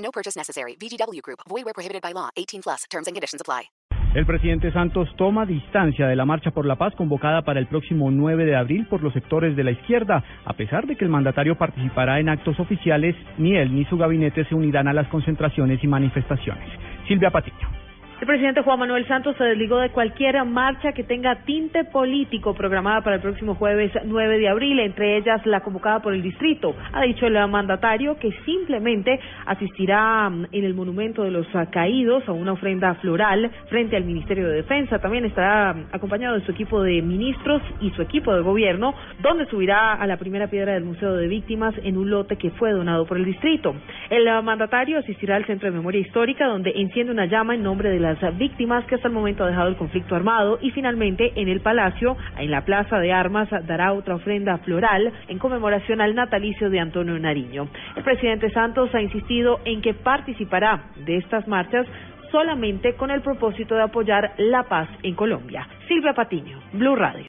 No purchase necessary. VGW Group. Void where prohibited by law. 18 plus. Terms and conditions apply. El presidente Santos toma distancia de la Marcha por la Paz convocada para el próximo 9 de abril por los sectores de la izquierda. A pesar de que el mandatario participará en actos oficiales, ni él ni su gabinete se unirán a las concentraciones y manifestaciones. Silvia Patiño. El presidente Juan Manuel Santos se desligó de cualquier marcha que tenga tinte político programada para el próximo jueves 9 de abril, entre ellas la convocada por el distrito. Ha dicho el mandatario que simplemente asistirá mm, en el monumento de los caídos a una ofrenda floral frente al Ministerio de Defensa. También estará mm, acompañado de su equipo de ministros y su equipo de gobierno, donde subirá a la primera piedra del Museo de Víctimas en un lote que fue donado por el distrito. El mandatario asistirá al Centro de Memoria Histórica, donde enciende una llama en nombre de la las víctimas que hasta el momento ha dejado el conflicto armado y finalmente en el Palacio, en la Plaza de Armas, dará otra ofrenda floral en conmemoración al natalicio de Antonio Nariño. El presidente Santos ha insistido en que participará de estas marchas solamente con el propósito de apoyar la paz en Colombia. Silvia Patiño, Blue Radio.